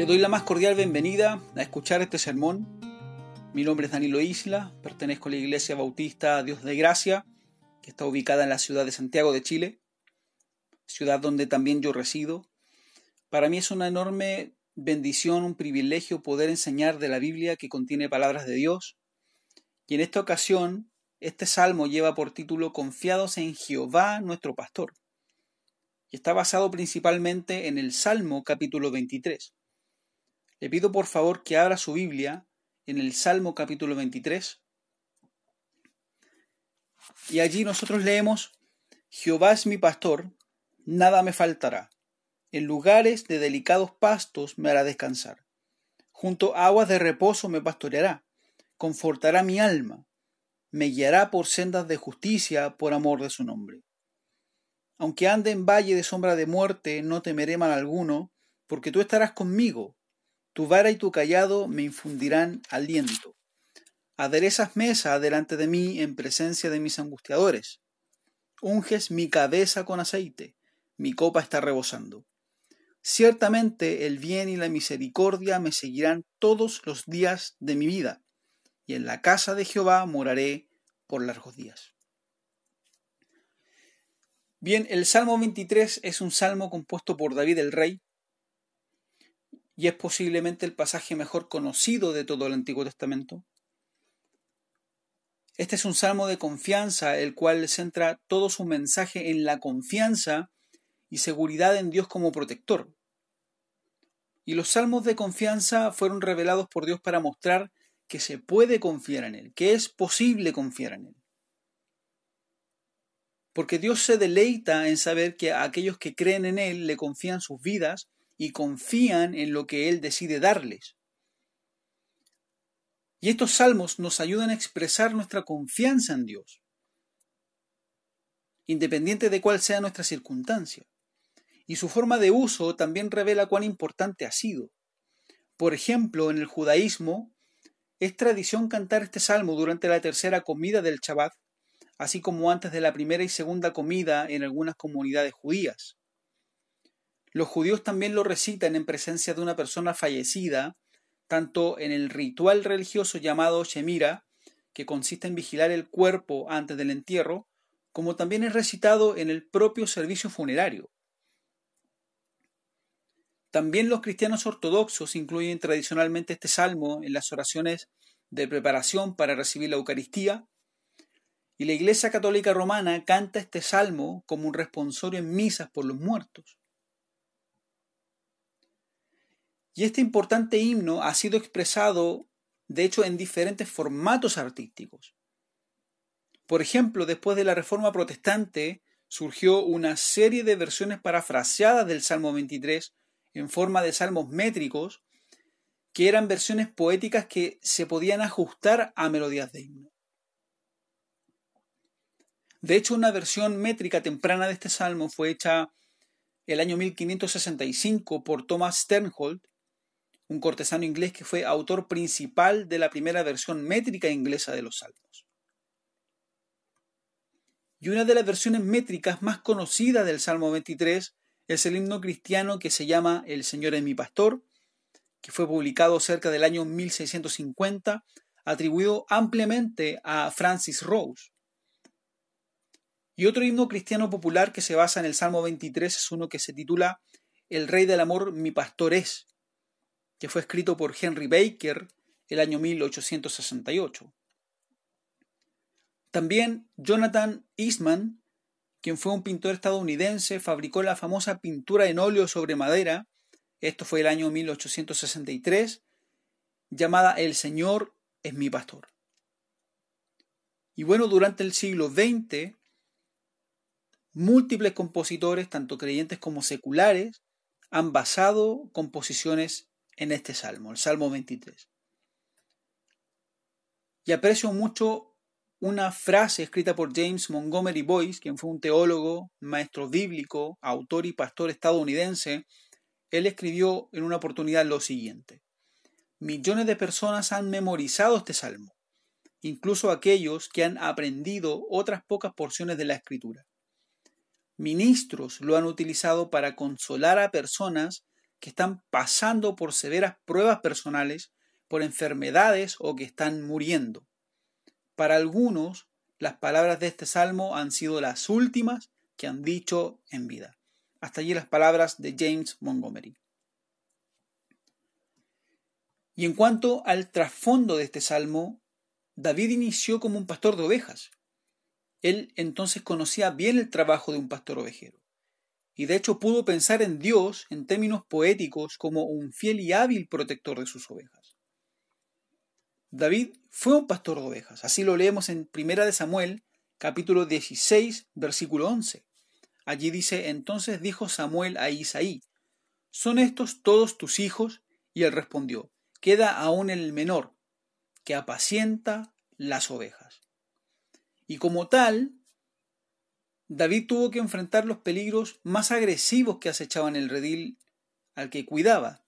Le doy la más cordial bienvenida a escuchar este sermón. Mi nombre es Danilo Isla, pertenezco a la Iglesia Bautista Dios de Gracia, que está ubicada en la ciudad de Santiago de Chile, ciudad donde también yo resido. Para mí es una enorme bendición, un privilegio poder enseñar de la Biblia que contiene palabras de Dios. Y en esta ocasión, este salmo lleva por título Confiados en Jehová nuestro pastor. Y está basado principalmente en el Salmo capítulo 23. Le pido por favor que abra su Biblia en el Salmo capítulo 23. Y allí nosotros leemos, Jehová es mi pastor, nada me faltará. En lugares de delicados pastos me hará descansar. Junto a aguas de reposo me pastoreará, confortará mi alma, me guiará por sendas de justicia por amor de su nombre. Aunque ande en valle de sombra de muerte, no temeré mal alguno, porque tú estarás conmigo tu vara y tu callado me infundirán aliento. Aderezas mesa delante de mí en presencia de mis angustiadores. Unges mi cabeza con aceite, mi copa está rebosando. Ciertamente el bien y la misericordia me seguirán todos los días de mi vida, y en la casa de Jehová moraré por largos días. Bien, el Salmo 23 es un salmo compuesto por David el Rey, y es posiblemente el pasaje mejor conocido de todo el Antiguo Testamento. Este es un salmo de confianza, el cual centra todo su mensaje en la confianza y seguridad en Dios como protector. Y los salmos de confianza fueron revelados por Dios para mostrar que se puede confiar en Él, que es posible confiar en Él. Porque Dios se deleita en saber que a aquellos que creen en Él le confían sus vidas y confían en lo que Él decide darles. Y estos salmos nos ayudan a expresar nuestra confianza en Dios, independiente de cuál sea nuestra circunstancia. Y su forma de uso también revela cuán importante ha sido. Por ejemplo, en el judaísmo es tradición cantar este salmo durante la tercera comida del Shabbat, así como antes de la primera y segunda comida en algunas comunidades judías. Los judíos también lo recitan en presencia de una persona fallecida, tanto en el ritual religioso llamado Shemira, que consiste en vigilar el cuerpo antes del entierro, como también es recitado en el propio servicio funerario. También los cristianos ortodoxos incluyen tradicionalmente este salmo en las oraciones de preparación para recibir la Eucaristía, y la Iglesia Católica Romana canta este salmo como un responsorio en misas por los muertos. Y este importante himno ha sido expresado, de hecho, en diferentes formatos artísticos. Por ejemplo, después de la Reforma Protestante, surgió una serie de versiones parafraseadas del Salmo 23 en forma de salmos métricos, que eran versiones poéticas que se podían ajustar a melodías de himno. De hecho, una versión métrica temprana de este salmo fue hecha el año 1565 por Thomas Sternhold un cortesano inglés que fue autor principal de la primera versión métrica inglesa de los Salmos. Y una de las versiones métricas más conocidas del Salmo 23 es el himno cristiano que se llama El Señor es mi pastor, que fue publicado cerca del año 1650, atribuido ampliamente a Francis Rose. Y otro himno cristiano popular que se basa en el Salmo 23 es uno que se titula El Rey del Amor mi pastor es, que fue escrito por Henry Baker el año 1868. También Jonathan Eastman, quien fue un pintor estadounidense, fabricó la famosa pintura en óleo sobre madera, esto fue el año 1863, llamada El Señor es mi pastor. Y bueno, durante el siglo XX, múltiples compositores, tanto creyentes como seculares, han basado composiciones en este salmo, el Salmo 23. Y aprecio mucho una frase escrita por James Montgomery Boyce, quien fue un teólogo, maestro bíblico, autor y pastor estadounidense. Él escribió en una oportunidad lo siguiente. Millones de personas han memorizado este salmo, incluso aquellos que han aprendido otras pocas porciones de la escritura. Ministros lo han utilizado para consolar a personas que están pasando por severas pruebas personales, por enfermedades o que están muriendo. Para algunos, las palabras de este salmo han sido las últimas que han dicho en vida. Hasta allí las palabras de James Montgomery. Y en cuanto al trasfondo de este salmo, David inició como un pastor de ovejas. Él entonces conocía bien el trabajo de un pastor ovejero. Y de hecho pudo pensar en Dios en términos poéticos como un fiel y hábil protector de sus ovejas. David fue un pastor de ovejas, así lo leemos en Primera de Samuel, capítulo 16, versículo 11. Allí dice, entonces dijo Samuel a Isaí, ¿son estos todos tus hijos? Y él respondió, queda aún el menor, que apacienta las ovejas. Y como tal, David tuvo que enfrentar los peligros más agresivos que acechaban el redil al que cuidaba.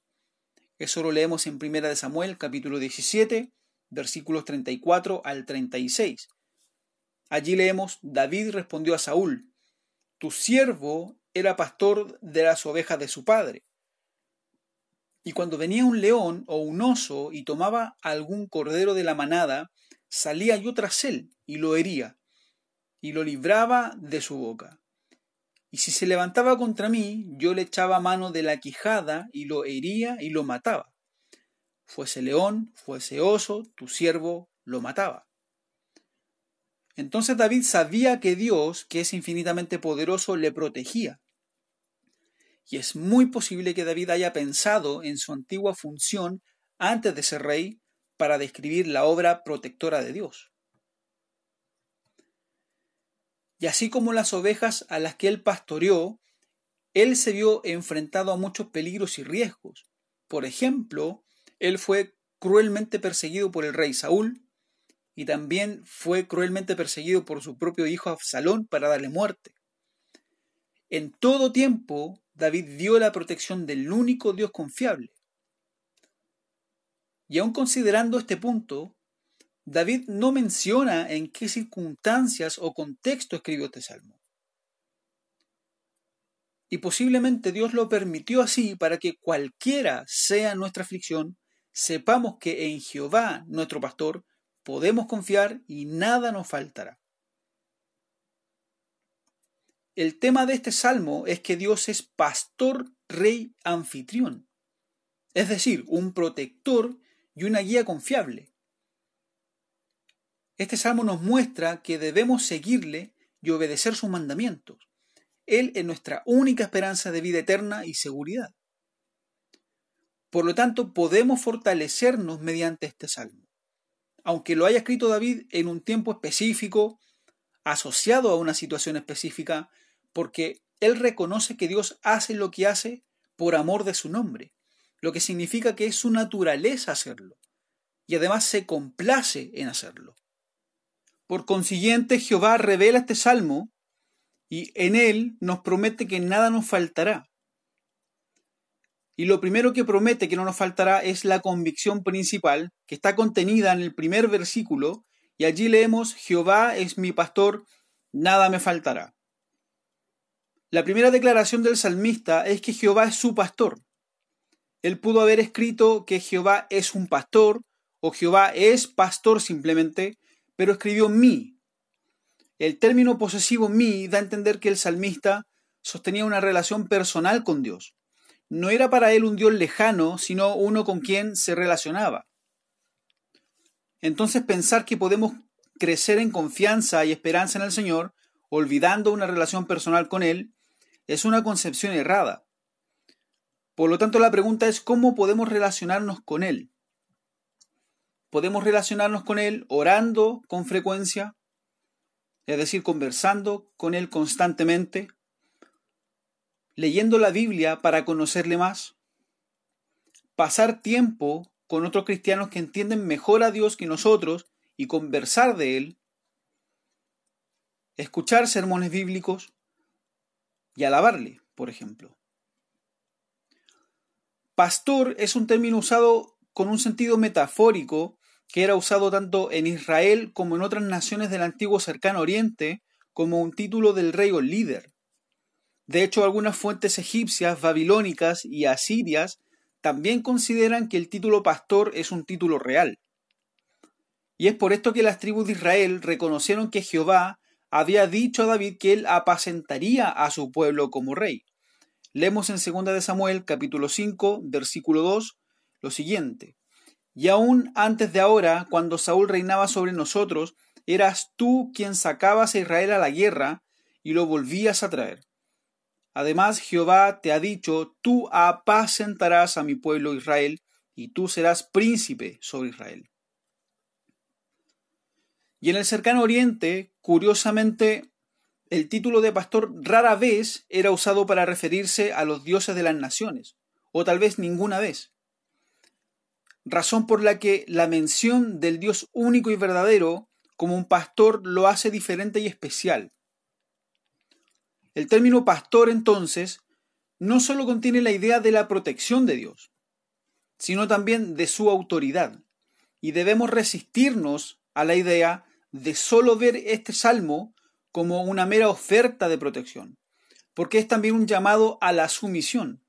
Eso lo leemos en 1 Samuel capítulo 17, versículos 34 al 36. Allí leemos, David respondió a Saúl, Tu siervo era pastor de las ovejas de su padre. Y cuando venía un león o un oso y tomaba algún cordero de la manada, salía yo tras él y lo hería, y lo libraba de su boca. Y si se levantaba contra mí, yo le echaba mano de la quijada y lo hería y lo mataba. Fuese león, fuese oso, tu siervo lo mataba. Entonces David sabía que Dios, que es infinitamente poderoso, le protegía y es muy posible que David haya pensado en su antigua función antes de ser rey para describir la obra protectora de Dios. Y así como las ovejas a las que él pastoreó, él se vio enfrentado a muchos peligros y riesgos. Por ejemplo, él fue cruelmente perseguido por el rey Saúl y también fue cruelmente perseguido por su propio hijo Absalón para darle muerte. En todo tiempo David dio la protección del único Dios confiable. Y aun considerando este punto, David no menciona en qué circunstancias o contexto escribió este salmo. Y posiblemente Dios lo permitió así para que cualquiera sea nuestra aflicción, sepamos que en Jehová, nuestro pastor, podemos confiar y nada nos faltará. El tema de este salmo es que Dios es pastor, rey, anfitrión, es decir, un protector y una guía confiable. Este salmo nos muestra que debemos seguirle y obedecer sus mandamientos. Él es nuestra única esperanza de vida eterna y seguridad. Por lo tanto, podemos fortalecernos mediante este salmo. Aunque lo haya escrito David en un tiempo específico, asociado a una situación específica, porque él reconoce que Dios hace lo que hace por amor de su nombre, lo que significa que es su naturaleza hacerlo, y además se complace en hacerlo. Por consiguiente, Jehová revela este salmo y en él nos promete que nada nos faltará. Y lo primero que promete que no nos faltará es la convicción principal, que está contenida en el primer versículo, y allí leemos, Jehová es mi pastor, nada me faltará. La primera declaración del salmista es que Jehová es su pastor. Él pudo haber escrito que Jehová es un pastor o Jehová es pastor simplemente, pero escribió mí. El término posesivo mí da a entender que el salmista sostenía una relación personal con Dios. No era para él un Dios lejano, sino uno con quien se relacionaba. Entonces pensar que podemos crecer en confianza y esperanza en el Señor, olvidando una relación personal con Él, es una concepción errada. Por lo tanto, la pregunta es cómo podemos relacionarnos con Él. Podemos relacionarnos con Él orando con frecuencia, es decir, conversando con Él constantemente, leyendo la Biblia para conocerle más, pasar tiempo con otros cristianos que entienden mejor a Dios que nosotros y conversar de Él, escuchar sermones bíblicos, y alabarle, por ejemplo. Pastor es un término usado con un sentido metafórico que era usado tanto en Israel como en otras naciones del antiguo cercano oriente como un título del rey o líder. De hecho, algunas fuentes egipcias, babilónicas y asirias también consideran que el título pastor es un título real. Y es por esto que las tribus de Israel reconocieron que Jehová había dicho a David que él apacentaría a su pueblo como rey. Leemos en 2 de Samuel capítulo 5 versículo 2 lo siguiente. Y aún antes de ahora, cuando Saúl reinaba sobre nosotros, eras tú quien sacabas a Israel a la guerra y lo volvías a traer. Además, Jehová te ha dicho, tú apacentarás a mi pueblo Israel, y tú serás príncipe sobre Israel. Y en el cercano oriente, curiosamente, el título de pastor rara vez era usado para referirse a los dioses de las naciones, o tal vez ninguna vez. Razón por la que la mención del Dios único y verdadero como un pastor lo hace diferente y especial. El término pastor entonces no solo contiene la idea de la protección de Dios, sino también de su autoridad. Y debemos resistirnos a la idea de solo ver este salmo como una mera oferta de protección, porque es también un llamado a la sumisión.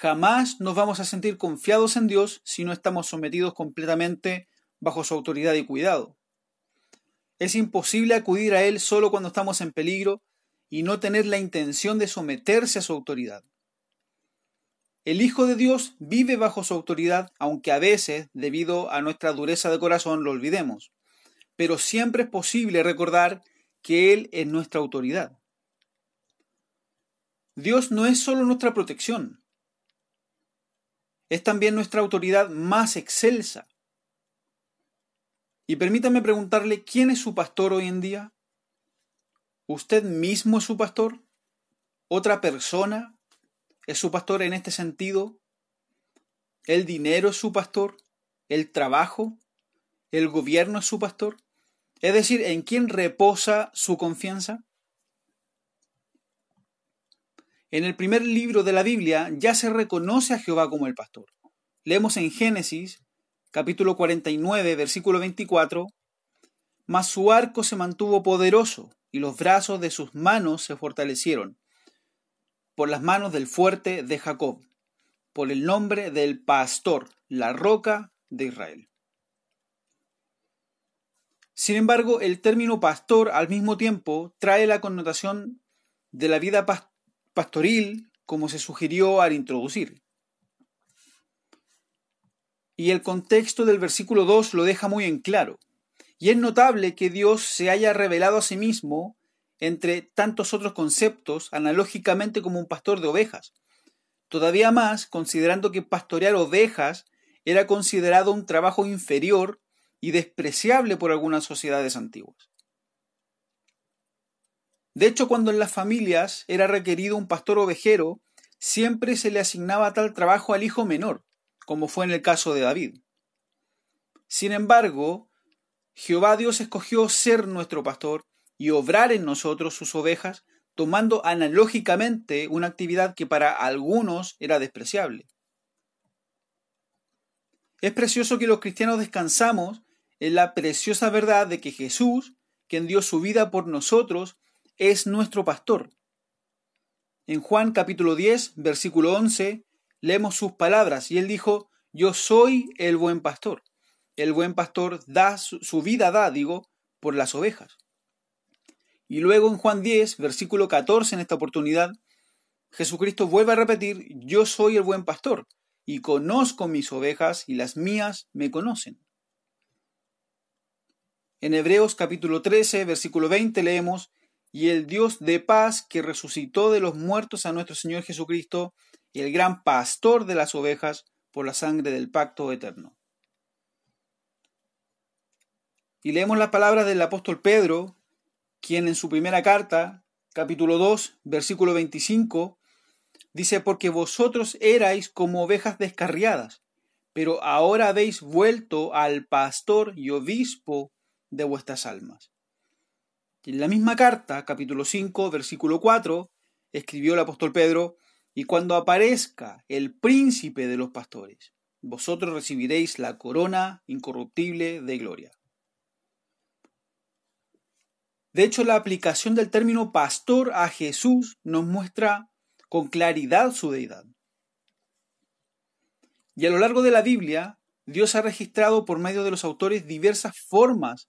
Jamás nos vamos a sentir confiados en Dios si no estamos sometidos completamente bajo su autoridad y cuidado. Es imposible acudir a Él solo cuando estamos en peligro y no tener la intención de someterse a su autoridad. El Hijo de Dios vive bajo su autoridad, aunque a veces, debido a nuestra dureza de corazón, lo olvidemos. Pero siempre es posible recordar que Él es nuestra autoridad. Dios no es solo nuestra protección, es también nuestra autoridad más excelsa. Y permítame preguntarle, ¿quién es su pastor hoy en día? ¿Usted mismo es su pastor? ¿Otra persona es su pastor en este sentido? ¿El dinero es su pastor? ¿El trabajo? ¿El gobierno es su pastor? Es decir, ¿en quién reposa su confianza? En el primer libro de la Biblia ya se reconoce a Jehová como el pastor. Leemos en Génesis capítulo 49, versículo 24, mas su arco se mantuvo poderoso y los brazos de sus manos se fortalecieron por las manos del fuerte de Jacob, por el nombre del pastor, la roca de Israel. Sin embargo, el término pastor al mismo tiempo trae la connotación de la vida pastoril como se sugirió al introducir. Y el contexto del versículo 2 lo deja muy en claro. Y es notable que Dios se haya revelado a sí mismo entre tantos otros conceptos analógicamente como un pastor de ovejas. Todavía más considerando que pastorear ovejas era considerado un trabajo inferior y despreciable por algunas sociedades antiguas. De hecho, cuando en las familias era requerido un pastor ovejero, siempre se le asignaba tal trabajo al hijo menor, como fue en el caso de David. Sin embargo, Jehová Dios escogió ser nuestro pastor y obrar en nosotros sus ovejas, tomando analógicamente una actividad que para algunos era despreciable. Es precioso que los cristianos descansamos en la preciosa verdad de que Jesús, quien dio su vida por nosotros, es nuestro pastor. En Juan capítulo 10, versículo 11, leemos sus palabras y él dijo, yo soy el buen pastor. El buen pastor da su vida, da, digo, por las ovejas. Y luego en Juan 10, versículo 14, en esta oportunidad, Jesucristo vuelve a repetir, yo soy el buen pastor y conozco mis ovejas y las mías me conocen. En Hebreos capítulo 13, versículo 20 leemos, y el Dios de paz que resucitó de los muertos a nuestro Señor Jesucristo, el gran pastor de las ovejas por la sangre del pacto eterno. Y leemos las palabras del apóstol Pedro, quien en su primera carta, capítulo 2, versículo 25, dice, porque vosotros erais como ovejas descarriadas, pero ahora habéis vuelto al pastor y obispo de vuestras almas. En la misma carta, capítulo 5, versículo 4, escribió el apóstol Pedro, y cuando aparezca el príncipe de los pastores, vosotros recibiréis la corona incorruptible de gloria. De hecho, la aplicación del término pastor a Jesús nos muestra con claridad su deidad. Y a lo largo de la Biblia, Dios ha registrado por medio de los autores diversas formas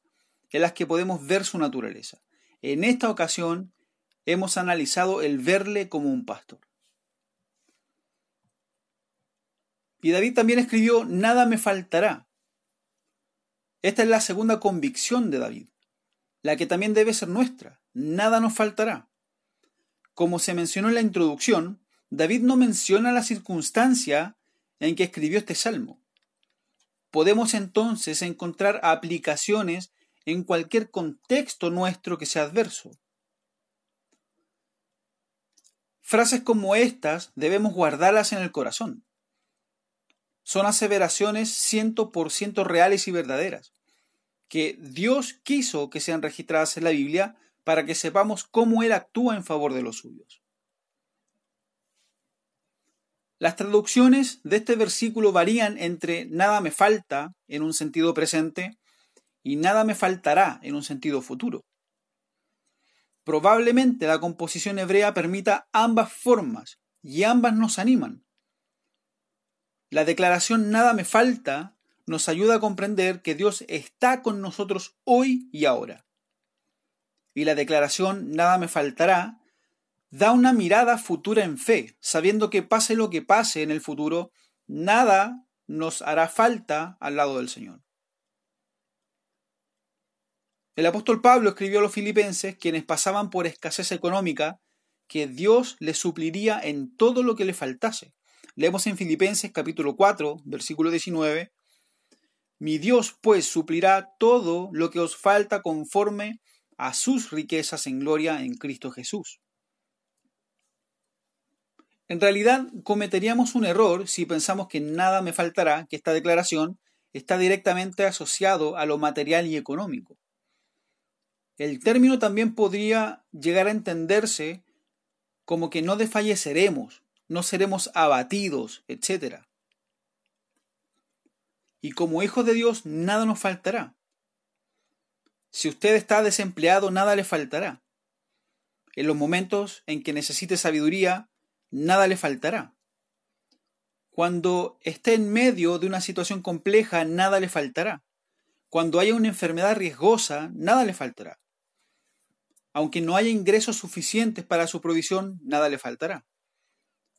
en las que podemos ver su naturaleza. En esta ocasión hemos analizado el verle como un pastor. Y David también escribió, nada me faltará. Esta es la segunda convicción de David, la que también debe ser nuestra, nada nos faltará. Como se mencionó en la introducción, David no menciona la circunstancia en que escribió este salmo. Podemos entonces encontrar aplicaciones en cualquier contexto nuestro que sea adverso. Frases como estas debemos guardarlas en el corazón. Son aseveraciones ciento por ciento reales y verdaderas, que Dios quiso que sean registradas en la Biblia para que sepamos cómo Él actúa en favor de los suyos. Las traducciones de este versículo varían entre nada me falta en un sentido presente y nada me faltará en un sentido futuro. Probablemente la composición hebrea permita ambas formas y ambas nos animan. La declaración nada me falta nos ayuda a comprender que Dios está con nosotros hoy y ahora. Y la declaración nada me faltará da una mirada futura en fe, sabiendo que pase lo que pase en el futuro, nada nos hará falta al lado del Señor. El apóstol Pablo escribió a los filipenses, quienes pasaban por escasez económica, que Dios les supliría en todo lo que le faltase. Leemos en Filipenses capítulo 4, versículo 19, Mi Dios pues suplirá todo lo que os falta conforme a sus riquezas en gloria en Cristo Jesús. En realidad cometeríamos un error si pensamos que nada me faltará, que esta declaración está directamente asociado a lo material y económico. El término también podría llegar a entenderse como que no desfalleceremos, no seremos abatidos, etc. Y como hijos de Dios nada nos faltará. Si usted está desempleado, nada le faltará. En los momentos en que necesite sabiduría, nada le faltará. Cuando esté en medio de una situación compleja, nada le faltará. Cuando haya una enfermedad riesgosa, nada le faltará. Aunque no haya ingresos suficientes para su provisión, nada le faltará.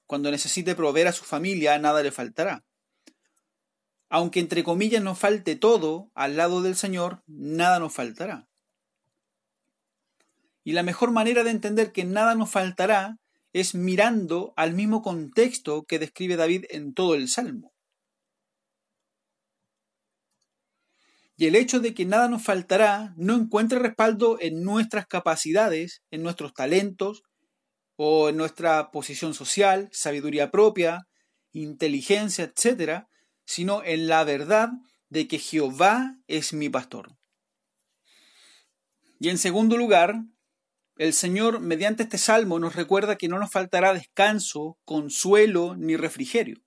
Cuando necesite proveer a su familia, nada le faltará. Aunque entre comillas nos falte todo, al lado del Señor, nada nos faltará. Y la mejor manera de entender que nada nos faltará es mirando al mismo contexto que describe David en todo el Salmo. Y el hecho de que nada nos faltará no encuentra respaldo en nuestras capacidades, en nuestros talentos o en nuestra posición social, sabiduría propia, inteligencia, etc., sino en la verdad de que Jehová es mi pastor. Y en segundo lugar, el Señor, mediante este salmo, nos recuerda que no nos faltará descanso, consuelo ni refrigerio.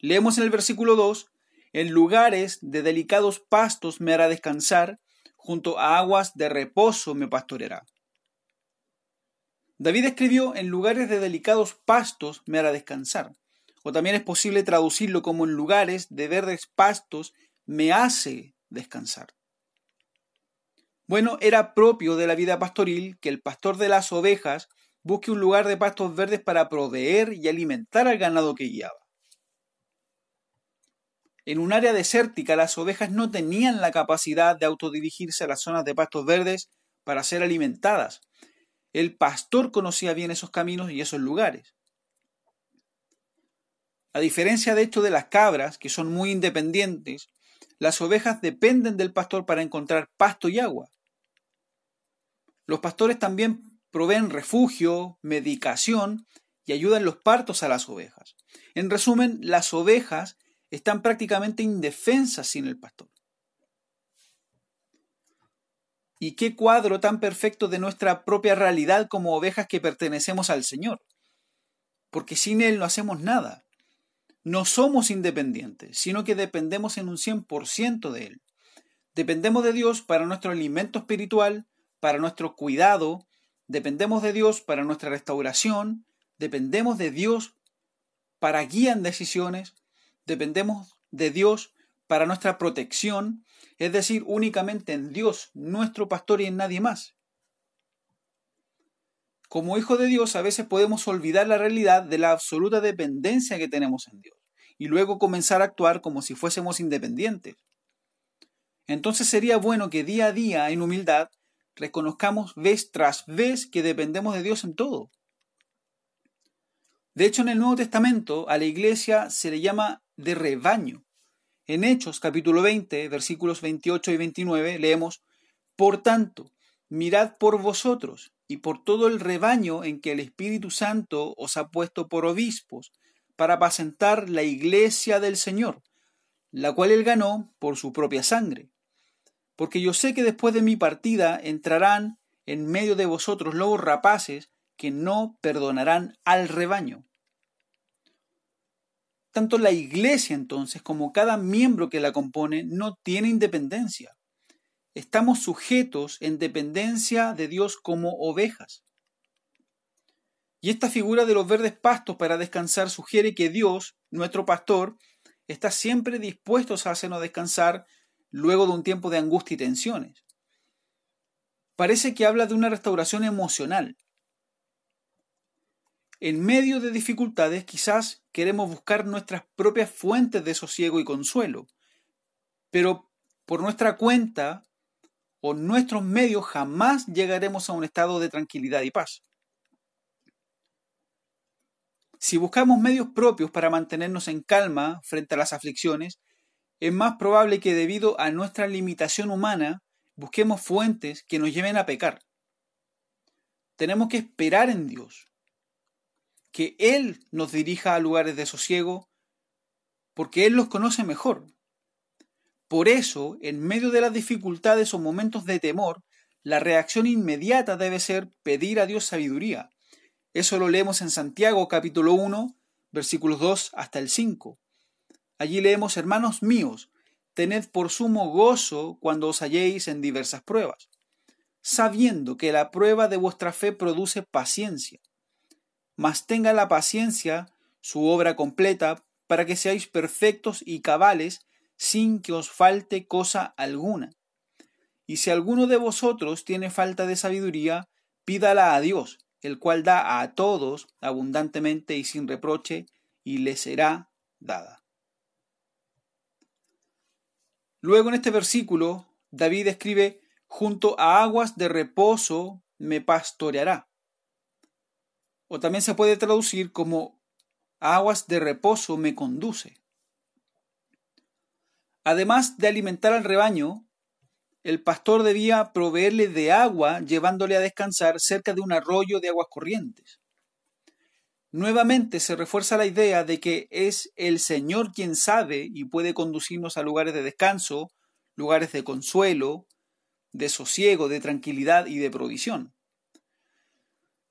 Leemos en el versículo 2, en lugares de delicados pastos me hará descansar, junto a aguas de reposo me pastoreará. David escribió, en lugares de delicados pastos me hará descansar. O también es posible traducirlo como en lugares de verdes pastos me hace descansar. Bueno, era propio de la vida pastoril que el pastor de las ovejas busque un lugar de pastos verdes para proveer y alimentar al ganado que guiaba. En un área desértica las ovejas no tenían la capacidad de autodirigirse a las zonas de pastos verdes para ser alimentadas. El pastor conocía bien esos caminos y esos lugares. A diferencia de hecho de las cabras, que son muy independientes, las ovejas dependen del pastor para encontrar pasto y agua. Los pastores también proveen refugio, medicación y ayudan los partos a las ovejas. En resumen, las ovejas están prácticamente indefensas sin el pastor. Y qué cuadro tan perfecto de nuestra propia realidad como ovejas que pertenecemos al Señor. Porque sin Él no hacemos nada. No somos independientes, sino que dependemos en un 100% de Él. Dependemos de Dios para nuestro alimento espiritual, para nuestro cuidado, dependemos de Dios para nuestra restauración, dependemos de Dios para guía decisiones, dependemos de Dios para nuestra protección, es decir, únicamente en Dios, nuestro pastor y en nadie más. Como hijo de Dios a veces podemos olvidar la realidad de la absoluta dependencia que tenemos en Dios y luego comenzar a actuar como si fuésemos independientes. Entonces sería bueno que día a día, en humildad, reconozcamos vez tras vez que dependemos de Dios en todo. De hecho, en el Nuevo Testamento a la iglesia se le llama de rebaño. En Hechos capítulo 20, versículos 28 y 29 leemos, Por tanto, mirad por vosotros y por todo el rebaño en que el Espíritu Santo os ha puesto por obispos, para apacentar la iglesia del Señor, la cual él ganó por su propia sangre. Porque yo sé que después de mi partida entrarán en medio de vosotros lobos rapaces que no perdonarán al rebaño. Tanto la iglesia entonces como cada miembro que la compone no tiene independencia. Estamos sujetos en dependencia de Dios como ovejas. Y esta figura de los verdes pastos para descansar sugiere que Dios, nuestro pastor, está siempre dispuesto a hacernos descansar luego de un tiempo de angustia y tensiones. Parece que habla de una restauración emocional. En medio de dificultades quizás queremos buscar nuestras propias fuentes de sosiego y consuelo, pero por nuestra cuenta o nuestros medios jamás llegaremos a un estado de tranquilidad y paz. Si buscamos medios propios para mantenernos en calma frente a las aflicciones, es más probable que debido a nuestra limitación humana busquemos fuentes que nos lleven a pecar. Tenemos que esperar en Dios, que Él nos dirija a lugares de sosiego, porque Él los conoce mejor. Por eso, en medio de las dificultades o momentos de temor, la reacción inmediata debe ser pedir a Dios sabiduría. Eso lo leemos en Santiago capítulo 1, versículos 2 hasta el 5. Allí leemos, hermanos míos, tened por sumo gozo cuando os halléis en diversas pruebas, sabiendo que la prueba de vuestra fe produce paciencia. Mas tenga la paciencia su obra completa para que seáis perfectos y cabales sin que os falte cosa alguna. Y si alguno de vosotros tiene falta de sabiduría, pídala a Dios, el cual da a todos abundantemente y sin reproche, y le será dada. Luego en este versículo, David escribe, junto a aguas de reposo me pastoreará. O también se puede traducir como aguas de reposo me conduce. Además de alimentar al rebaño, el pastor debía proveerle de agua llevándole a descansar cerca de un arroyo de aguas corrientes. Nuevamente se refuerza la idea de que es el Señor quien sabe y puede conducirnos a lugares de descanso, lugares de consuelo, de sosiego, de tranquilidad y de provisión.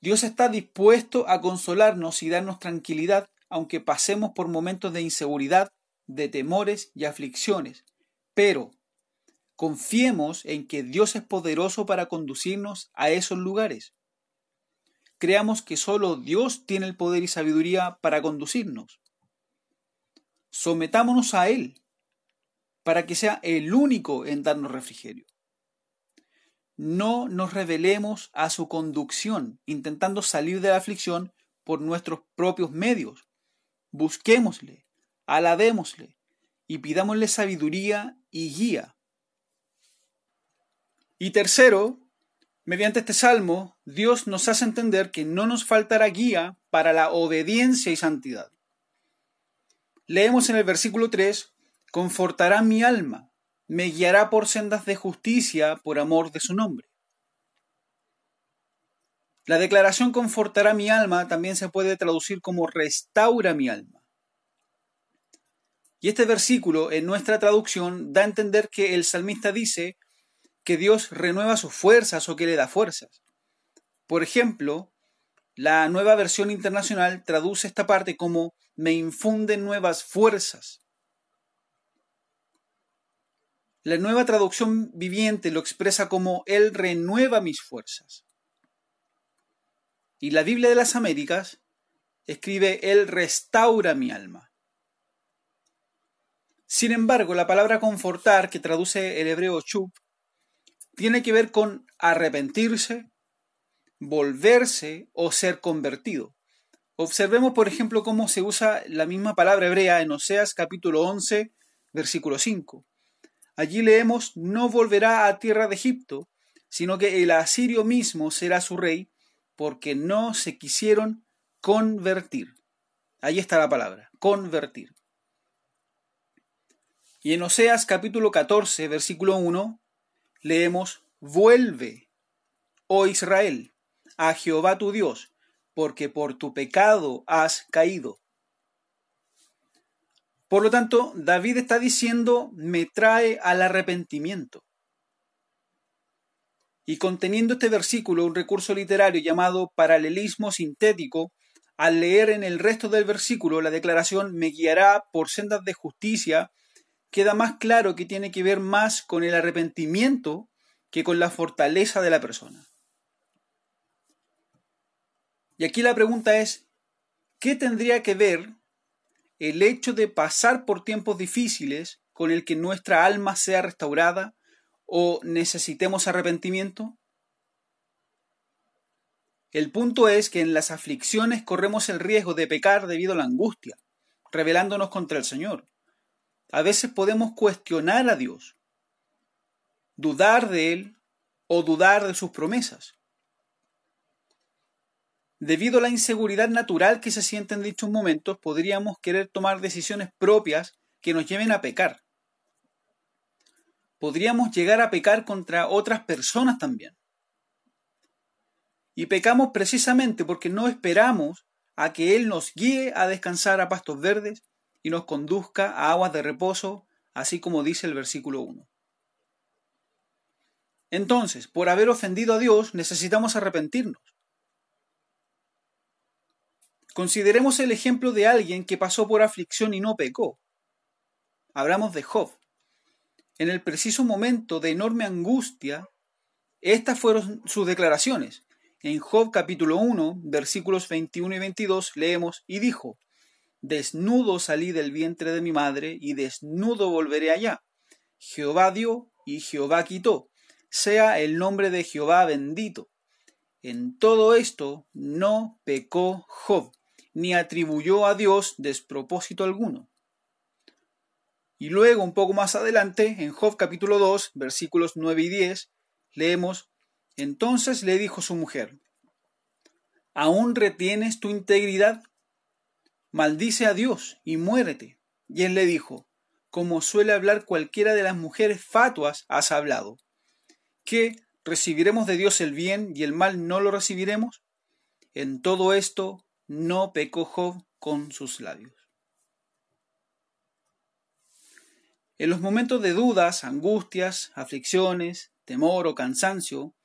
Dios está dispuesto a consolarnos y darnos tranquilidad aunque pasemos por momentos de inseguridad, de temores y aflicciones. Pero confiemos en que Dios es poderoso para conducirnos a esos lugares creamos que solo Dios tiene el poder y sabiduría para conducirnos. Sometámonos a Él para que sea el único en darnos refrigerio. No nos revelemos a su conducción intentando salir de la aflicción por nuestros propios medios. Busquémosle, alabémosle y pidámosle sabiduría y guía. Y tercero, Mediante este salmo, Dios nos hace entender que no nos faltará guía para la obediencia y santidad. Leemos en el versículo 3, confortará mi alma, me guiará por sendas de justicia por amor de su nombre. La declaración confortará mi alma también se puede traducir como restaura mi alma. Y este versículo en nuestra traducción da a entender que el salmista dice, que Dios renueva sus fuerzas o que le da fuerzas. Por ejemplo, la nueva versión internacional traduce esta parte como me infunden nuevas fuerzas. La nueva traducción viviente lo expresa como Él renueva mis fuerzas. Y la Biblia de las Américas escribe Él restaura mi alma. Sin embargo, la palabra confortar, que traduce el hebreo chup, tiene que ver con arrepentirse, volverse o ser convertido. Observemos, por ejemplo, cómo se usa la misma palabra hebrea en Oseas capítulo 11, versículo 5. Allí leemos, no volverá a tierra de Egipto, sino que el asirio mismo será su rey, porque no se quisieron convertir. Ahí está la palabra, convertir. Y en Oseas capítulo 14, versículo 1, leemos, vuelve, oh Israel, a Jehová tu Dios, porque por tu pecado has caído. Por lo tanto, David está diciendo, me trae al arrepentimiento. Y conteniendo este versículo un recurso literario llamado paralelismo sintético, al leer en el resto del versículo la declaración me guiará por sendas de justicia, queda más claro que tiene que ver más con el arrepentimiento que con la fortaleza de la persona. Y aquí la pregunta es, ¿qué tendría que ver el hecho de pasar por tiempos difíciles con el que nuestra alma sea restaurada o necesitemos arrepentimiento? El punto es que en las aflicciones corremos el riesgo de pecar debido a la angustia, rebelándonos contra el Señor. A veces podemos cuestionar a Dios, dudar de Él o dudar de sus promesas. Debido a la inseguridad natural que se siente en dichos momentos, podríamos querer tomar decisiones propias que nos lleven a pecar. Podríamos llegar a pecar contra otras personas también. Y pecamos precisamente porque no esperamos a que Él nos guíe a descansar a pastos verdes y nos conduzca a aguas de reposo, así como dice el versículo 1. Entonces, por haber ofendido a Dios, necesitamos arrepentirnos. Consideremos el ejemplo de alguien que pasó por aflicción y no pecó. Hablamos de Job. En el preciso momento de enorme angustia, estas fueron sus declaraciones. En Job capítulo 1, versículos 21 y 22 leemos, y dijo, Desnudo salí del vientre de mi madre, y desnudo volveré allá. Jehová dio y Jehová quitó. Sea el nombre de Jehová bendito. En todo esto no pecó Job, ni atribuyó a Dios despropósito alguno. Y luego, un poco más adelante, en Job capítulo 2, versículos 9 y 10, leemos, Entonces le dijo su mujer, ¿aún retienes tu integridad? Maldice a Dios y muérete. Y él le dijo, como suele hablar cualquiera de las mujeres fatuas, has hablado. ¿Qué? ¿Recibiremos de Dios el bien y el mal no lo recibiremos? En todo esto no pecó Job con sus labios. En los momentos de dudas, angustias, aflicciones, temor o cansancio,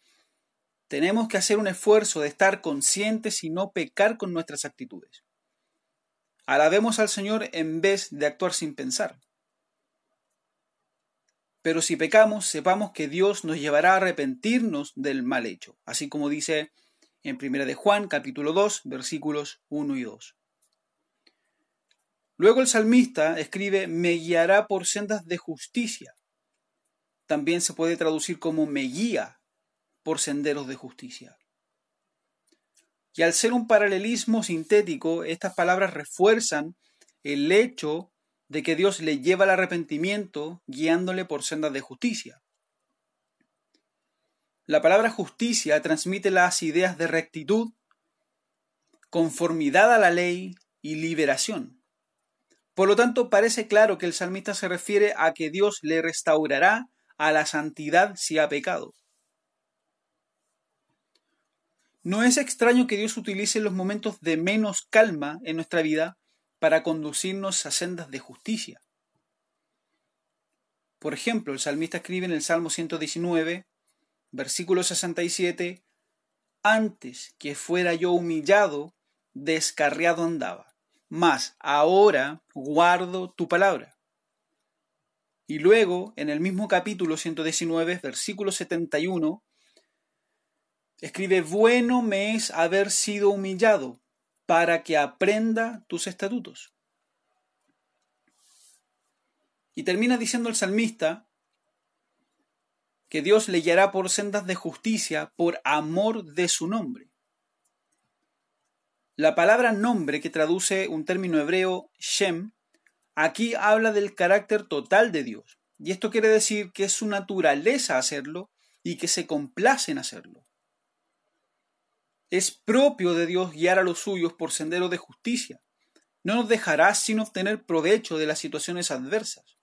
tenemos que hacer un esfuerzo de estar conscientes y no pecar con nuestras actitudes. Alabemos al Señor en vez de actuar sin pensar. Pero si pecamos, sepamos que Dios nos llevará a arrepentirnos del mal hecho, así como dice en 1 de Juan capítulo 2 versículos 1 y 2. Luego el salmista escribe, me guiará por sendas de justicia. También se puede traducir como me guía por senderos de justicia. Y al ser un paralelismo sintético, estas palabras refuerzan el hecho de que Dios le lleva al arrepentimiento guiándole por sendas de justicia. La palabra justicia transmite las ideas de rectitud, conformidad a la ley y liberación. Por lo tanto, parece claro que el salmista se refiere a que Dios le restaurará a la santidad si ha pecado. No es extraño que Dios utilice los momentos de menos calma en nuestra vida para conducirnos a sendas de justicia. Por ejemplo, el salmista escribe en el Salmo 119, versículo 67, antes que fuera yo humillado, descarriado andaba, mas ahora guardo tu palabra. Y luego, en el mismo capítulo 119, versículo 71, escribe, bueno me es haber sido humillado para que aprenda tus estatutos. Y termina diciendo el salmista que Dios le guiará por sendas de justicia por amor de su nombre. La palabra nombre, que traduce un término hebreo, Shem, aquí habla del carácter total de Dios. Y esto quiere decir que es su naturaleza hacerlo y que se complace en hacerlo. Es propio de Dios guiar a los suyos por senderos de justicia. No nos dejará sin obtener provecho de las situaciones adversas.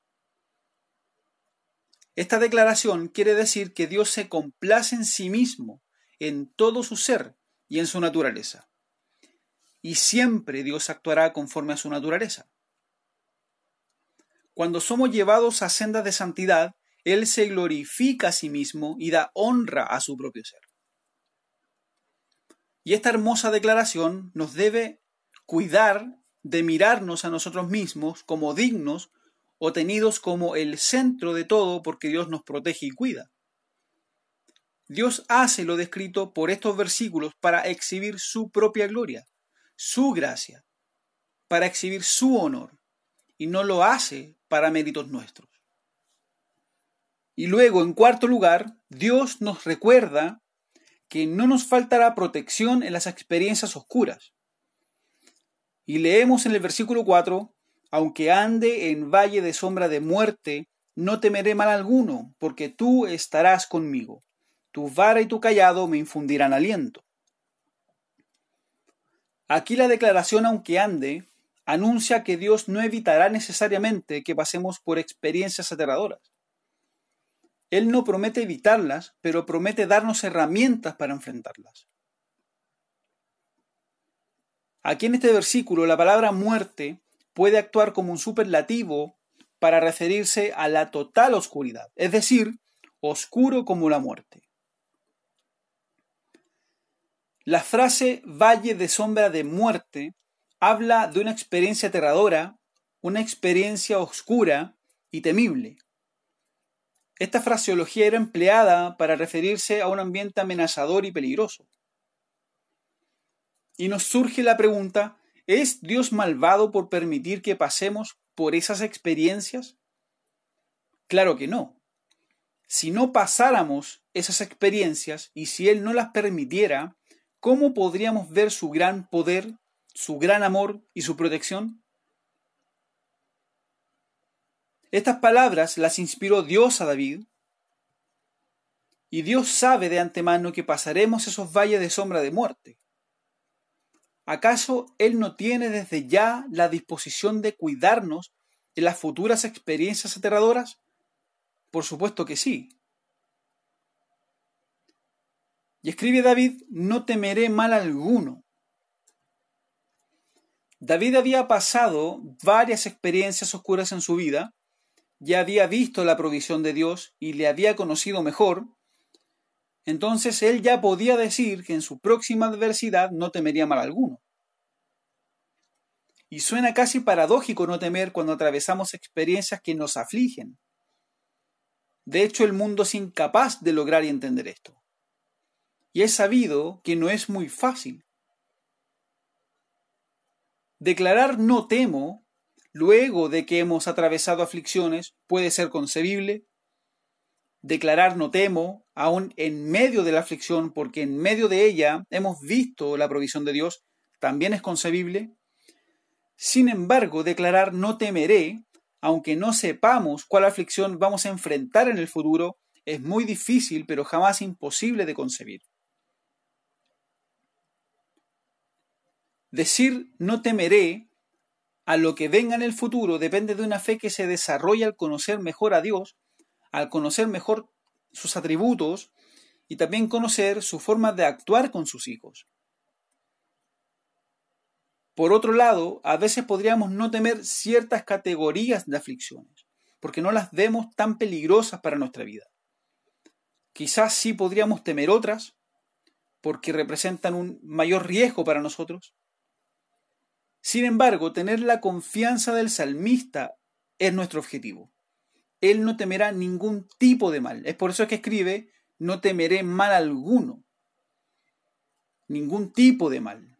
Esta declaración quiere decir que Dios se complace en sí mismo, en todo su ser y en su naturaleza. Y siempre Dios actuará conforme a su naturaleza. Cuando somos llevados a sendas de santidad, Él se glorifica a sí mismo y da honra a su propio ser. Y esta hermosa declaración nos debe cuidar de mirarnos a nosotros mismos como dignos o tenidos como el centro de todo porque Dios nos protege y cuida. Dios hace lo descrito por estos versículos para exhibir su propia gloria, su gracia, para exhibir su honor, y no lo hace para méritos nuestros. Y luego, en cuarto lugar, Dios nos recuerda que no nos faltará protección en las experiencias oscuras. Y leemos en el versículo 4, aunque ande en valle de sombra de muerte, no temeré mal alguno, porque tú estarás conmigo. Tu vara y tu callado me infundirán aliento. Aquí la declaración aunque ande anuncia que Dios no evitará necesariamente que pasemos por experiencias aterradoras. Él no promete evitarlas, pero promete darnos herramientas para enfrentarlas. Aquí en este versículo la palabra muerte puede actuar como un superlativo para referirse a la total oscuridad, es decir, oscuro como la muerte. La frase valle de sombra de muerte habla de una experiencia aterradora, una experiencia oscura y temible. Esta fraseología era empleada para referirse a un ambiente amenazador y peligroso. Y nos surge la pregunta, ¿Es Dios malvado por permitir que pasemos por esas experiencias? Claro que no. Si no pasáramos esas experiencias y si Él no las permitiera, ¿cómo podríamos ver su gran poder, su gran amor y su protección? Estas palabras las inspiró Dios a David y Dios sabe de antemano que pasaremos esos valles de sombra de muerte. ¿Acaso Él no tiene desde ya la disposición de cuidarnos en las futuras experiencias aterradoras? Por supuesto que sí. Y escribe David, no temeré mal alguno. David había pasado varias experiencias oscuras en su vida, ya había visto la provisión de Dios y le había conocido mejor, entonces él ya podía decir que en su próxima adversidad no temería mal alguno. Y suena casi paradójico no temer cuando atravesamos experiencias que nos afligen. De hecho, el mundo es incapaz de lograr y entender esto. Y es sabido que no es muy fácil. Declarar no temo, luego de que hemos atravesado aflicciones, puede ser concebible, declarar no temo, aún en medio de la aflicción, porque en medio de ella hemos visto la provisión de Dios, también es concebible. Sin embargo, declarar no temeré, aunque no sepamos cuál aflicción vamos a enfrentar en el futuro, es muy difícil, pero jamás imposible de concebir. Decir no temeré a lo que venga en el futuro depende de una fe que se desarrolla al conocer mejor a Dios al conocer mejor sus atributos y también conocer su forma de actuar con sus hijos. Por otro lado, a veces podríamos no temer ciertas categorías de aflicciones, porque no las vemos tan peligrosas para nuestra vida. Quizás sí podríamos temer otras, porque representan un mayor riesgo para nosotros. Sin embargo, tener la confianza del salmista es nuestro objetivo Él no temerá ningún tipo de mal. Es por eso que escribe, no temeré mal alguno. Ningún tipo de mal.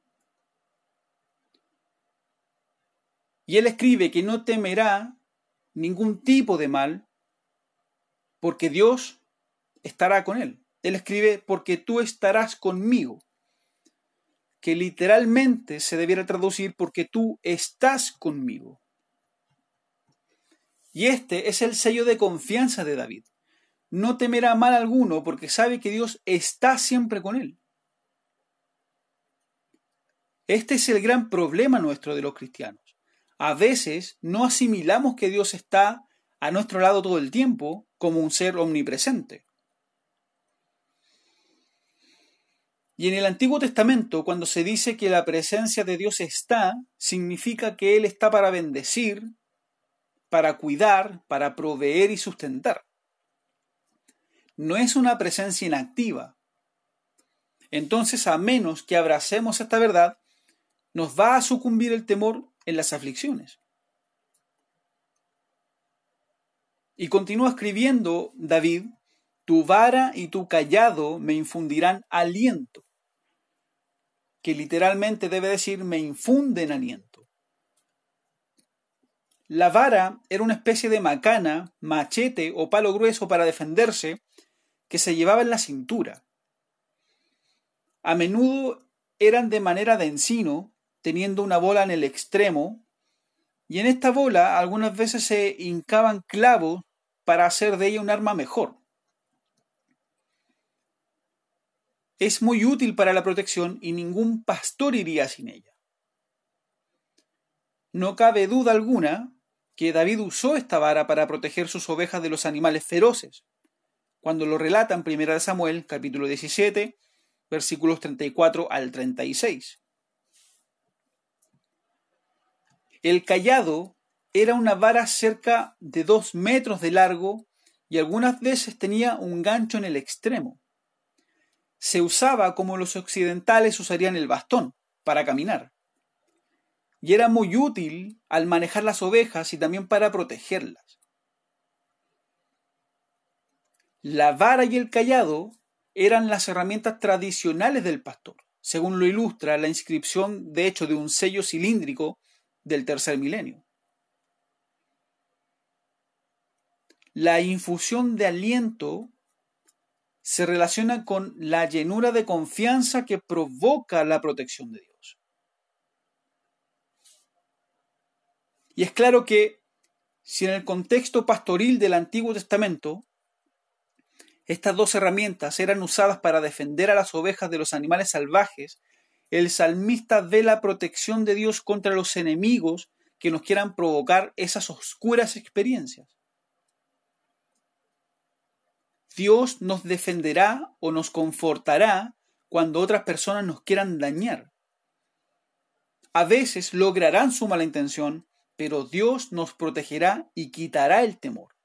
Y él escribe que no temerá ningún tipo de mal porque Dios estará con él. Él escribe porque tú estarás conmigo, que literalmente se debiera traducir porque tú estás conmigo. Y este es el sello de confianza de David. No temerá mal alguno porque sabe que Dios está siempre con él. Este es el gran problema nuestro de los cristianos. A veces no asimilamos que Dios está a nuestro lado todo el tiempo como un ser omnipresente. Y en el Antiguo Testamento, cuando se dice que la presencia de Dios está, significa que Él está para bendecir, para cuidar, para proveer y sustentar. No es una presencia inactiva. Entonces, a menos que abracemos esta verdad, nos va a sucumbir el temor en las aflicciones. Y continúa escribiendo David, tu vara y tu callado me infundirán aliento, que literalmente debe decir me infunden aliento. La vara era una especie de macana, machete o palo grueso para defenderse que se llevaba en la cintura. A menudo eran de manera de encino teniendo una bola en el extremo, y en esta bola algunas veces se hincaban clavos para hacer de ella un arma mejor. Es muy útil para la protección y ningún pastor iría sin ella. No cabe duda alguna que David usó esta vara para proteger sus ovejas de los animales feroces, cuando lo relata en 1 Samuel capítulo 17, versículos 34 al 36. El callado era una vara cerca de dos metros de largo y algunas veces tenía un gancho en el extremo. Se usaba como los occidentales usarían el bastón, para caminar. Y era muy útil al manejar las ovejas y también para protegerlas. La vara y el callado eran las herramientas tradicionales del pastor, según lo ilustra la inscripción de hecho de un sello cilíndrico del tercer milenio. La infusión de aliento se relaciona con la llenura de confianza que provoca la protección de Dios. Y es claro que si en el contexto pastoril del Antiguo Testamento estas dos herramientas eran usadas para defender a las ovejas de los animales salvajes el salmista ve la protección de Dios contra los enemigos que nos quieran provocar esas oscuras experiencias. Dios nos defenderá o nos confortará cuando otras personas nos quieran dañar. A veces lograrán su mala intención, pero Dios nos protegerá y quitará el temor.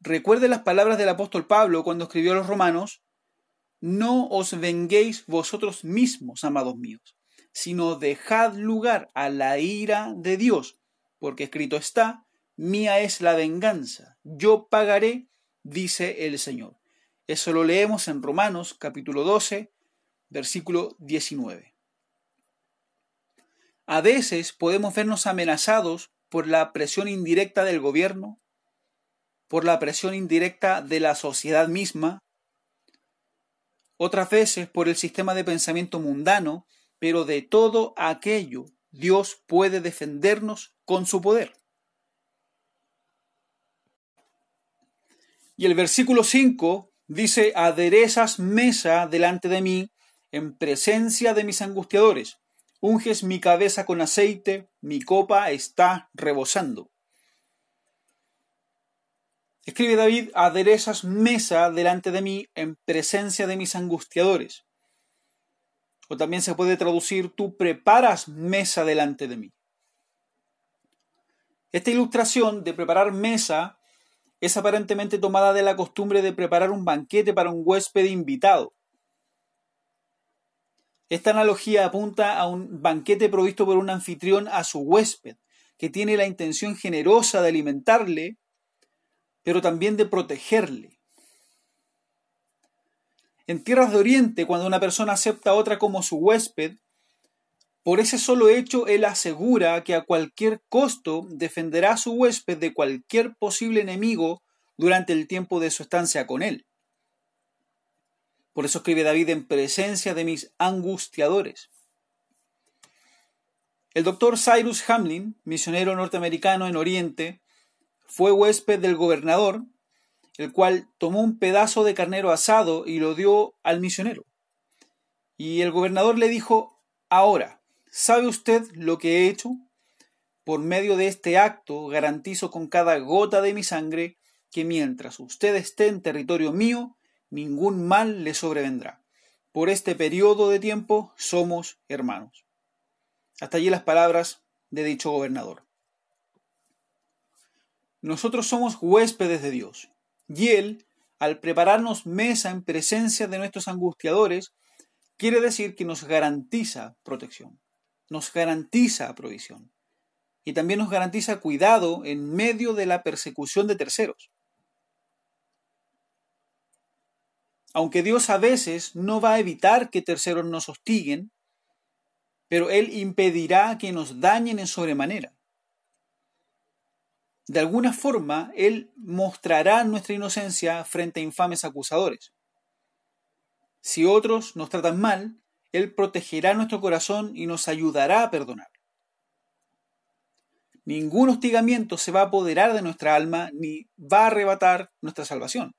Recuerde las palabras del apóstol Pablo cuando escribió a los romanos, no os venguéis vosotros mismos, amados míos, sino dejad lugar a la ira de Dios, porque escrito está, mía es la venganza, yo pagaré, dice el Señor. Eso lo leemos en Romanos capítulo 12, versículo 19. A veces podemos vernos amenazados por la presión indirecta del gobierno, por la presión indirecta de la sociedad misma, otras veces por el sistema de pensamiento mundano, pero de todo aquello Dios puede defendernos con su poder. Y el versículo 5 dice, aderezas mesa delante de mí en presencia de mis angustiadores, unges mi cabeza con aceite, mi copa está rebosando. Escribe David, aderezas mesa delante de mí en presencia de mis angustiadores. O también se puede traducir, tú preparas mesa delante de mí. Esta ilustración de preparar mesa es aparentemente tomada de la costumbre de preparar un banquete para un huésped invitado. Esta analogía apunta a un banquete provisto por un anfitrión a su huésped, que tiene la intención generosa de alimentarle pero también de protegerle. En tierras de Oriente, cuando una persona acepta a otra como su huésped, por ese solo hecho él asegura que a cualquier costo defenderá a su huésped de cualquier posible enemigo durante el tiempo de su estancia con él. Por eso escribe David en presencia de mis angustiadores. El doctor Cyrus Hamlin, misionero norteamericano en Oriente, fue huésped del gobernador, el cual tomó un pedazo de carnero asado y lo dio al misionero. Y el gobernador le dijo, ahora, ¿sabe usted lo que he hecho? Por medio de este acto garantizo con cada gota de mi sangre que mientras usted esté en territorio mío, ningún mal le sobrevendrá. Por este periodo de tiempo somos hermanos. Hasta allí las palabras de dicho gobernador. Nosotros somos huéspedes de Dios, y Él, al prepararnos mesa en presencia de nuestros angustiadores, quiere decir que nos garantiza protección, nos garantiza provisión, y también nos garantiza cuidado en medio de la persecución de terceros. Aunque Dios a veces no va a evitar que terceros nos hostiguen, pero Él impedirá que nos dañen en sobremanera. De alguna forma, Él mostrará nuestra inocencia frente a infames acusadores. Si otros nos tratan mal, Él protegerá nuestro corazón y nos ayudará a perdonar. Ningún hostigamiento se va a apoderar de nuestra alma ni va a arrebatar nuestra salvación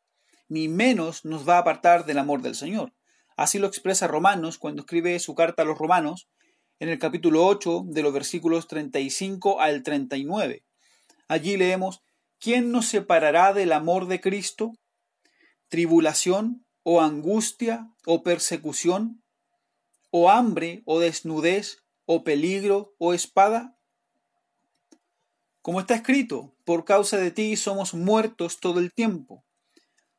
ni menos nos va a apartar del amor del Señor. Así lo expresa Romanos cuando escribe su carta a los romanos en el capítulo 8 de los versículos 35 al 39. Allí leemos, ¿quién nos separará del amor de Cristo? ¿Tribulación o angustia o persecución? ¿O hambre o desnudez o peligro o espada? Como está escrito, por causa de ti somos muertos todo el tiempo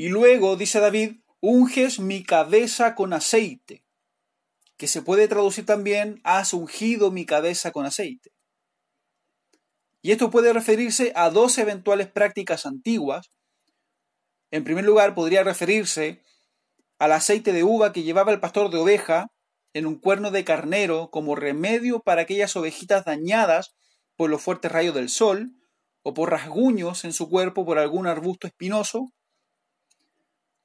Y luego, dice David, unges mi cabeza con aceite, que se puede traducir también, has ungido mi cabeza con aceite. Y esto puede referirse a dos eventuales prácticas antiguas. En primer lugar, podría referirse al aceite de uva que llevaba el pastor de oveja en un cuerno de carnero como remedio para aquellas ovejitas dañadas por los fuertes rayos del sol o por rasguños en su cuerpo por algún arbusto espinoso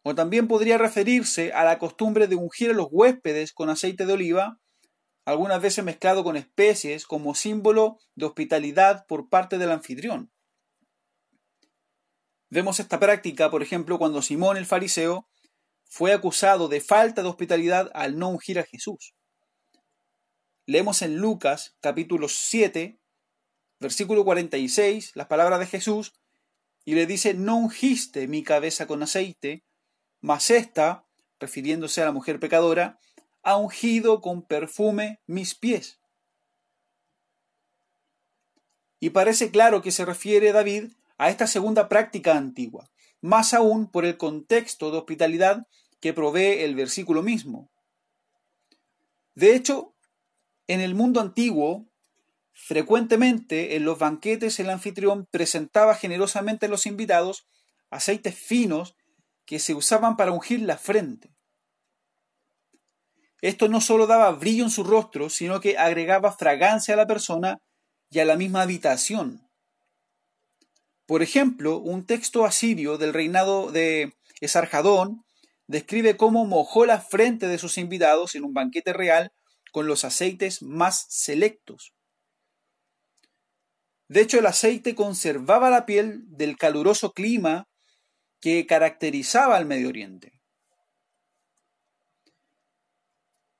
o también podría referirse a la costumbre de ungir a los huéspedes con aceite de oliva, algunas veces mezclado con especies como símbolo de hospitalidad por parte del anfitrión. Vemos esta práctica, por ejemplo, cuando Simón el fariseo fue acusado de falta de hospitalidad al no ungir a Jesús. Leemos en Lucas capítulo 7, versículo 46, las palabras de Jesús, y le dice, no ungiste mi cabeza con aceite, mas ésta, refiriéndose a la mujer pecadora, ha ungido con perfume mis pies. Y parece claro que se refiere David a esta segunda práctica antigua, más aún por el contexto de hospitalidad que provee el versículo mismo. De hecho, en el mundo antiguo, frecuentemente en los banquetes el anfitrión presentaba generosamente a los invitados aceites finos que se usaban para ungir la frente. Esto no solo daba brillo en su rostro, sino que agregaba fragancia a la persona y a la misma habitación. Por ejemplo, un texto asirio del reinado de Esarjadón describe cómo mojó la frente de sus invitados en un banquete real con los aceites más selectos. De hecho, el aceite conservaba la piel del caluroso clima que caracterizaba al Medio Oriente.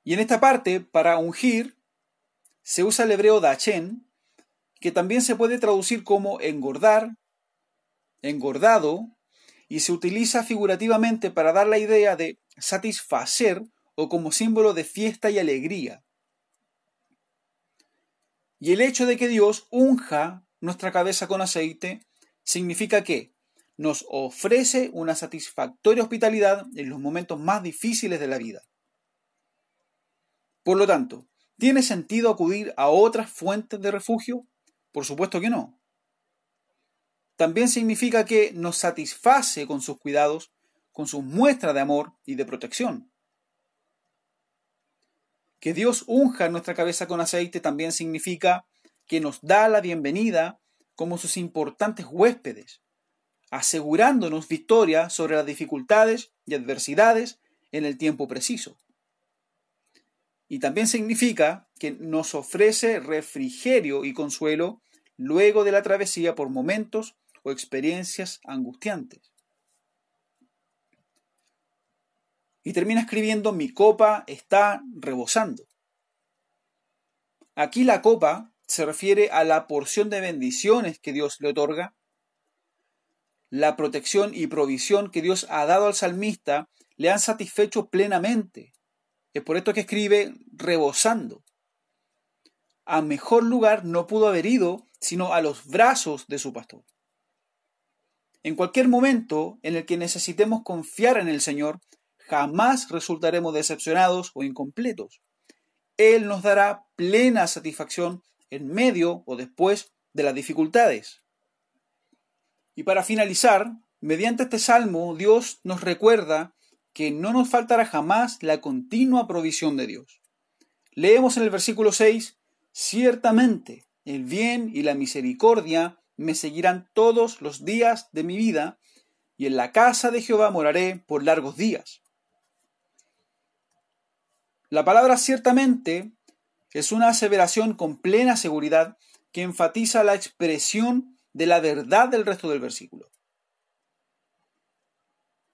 Y en esta parte, para ungir, se usa el hebreo dachen, que también se puede traducir como engordar, engordado, y se utiliza figurativamente para dar la idea de satisfacer o como símbolo de fiesta y alegría. Y el hecho de que Dios unja nuestra cabeza con aceite significa que nos ofrece una satisfactoria hospitalidad en los momentos más difíciles de la vida. Por lo tanto, ¿tiene sentido acudir a otras fuentes de refugio? Por supuesto que no. También significa que nos satisface con sus cuidados, con sus muestras de amor y de protección. Que Dios unja nuestra cabeza con aceite también significa que nos da la bienvenida como sus importantes huéspedes, asegurándonos victoria sobre las dificultades y adversidades en el tiempo preciso. Y también significa que nos ofrece refrigerio y consuelo luego de la travesía por momentos o experiencias angustiantes. Y termina escribiendo, mi copa está rebosando. Aquí la copa se refiere a la porción de bendiciones que Dios le otorga, la protección y provisión que Dios ha dado al salmista le han satisfecho plenamente. Es por esto que escribe rebosando. A mejor lugar no pudo haber ido sino a los brazos de su pastor. En cualquier momento en el que necesitemos confiar en el Señor, jamás resultaremos decepcionados o incompletos. Él nos dará plena satisfacción en medio o después de las dificultades. Y para finalizar, mediante este salmo, Dios nos recuerda que no nos faltará jamás la continua provisión de Dios. Leemos en el versículo 6, ciertamente el bien y la misericordia me seguirán todos los días de mi vida, y en la casa de Jehová moraré por largos días. La palabra ciertamente es una aseveración con plena seguridad que enfatiza la expresión de la verdad del resto del versículo.